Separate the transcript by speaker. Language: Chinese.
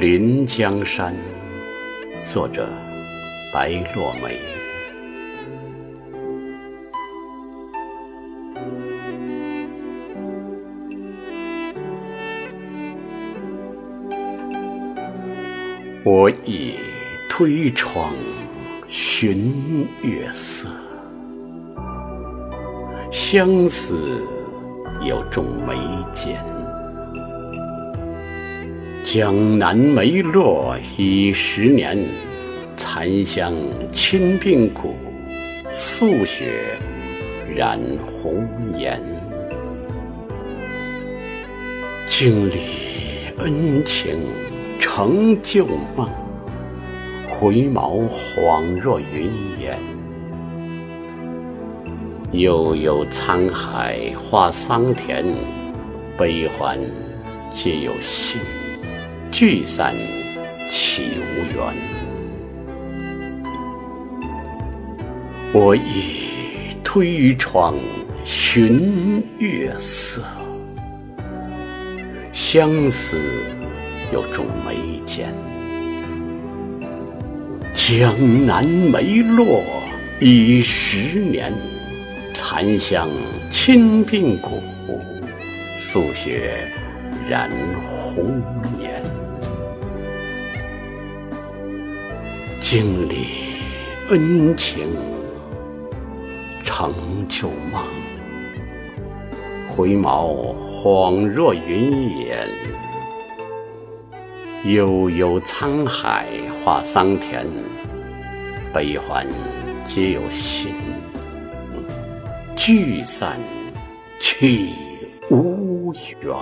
Speaker 1: 临江山，作者白落梅。我倚推窗寻月色，相思有种眉间。江南梅落已十年，残香侵鬓骨，素雪染红颜。经历恩情成旧梦，回眸恍若云烟。悠悠沧海化桑田，悲欢皆有心。聚散岂无缘？我倚推窗寻月色，相思有种眉间。江南梅落已十年，残香侵鬓骨，素雪染红颜。经历恩情成旧梦，回眸恍若云烟。悠悠沧海化桑田，悲欢皆有心。聚散岂无缘？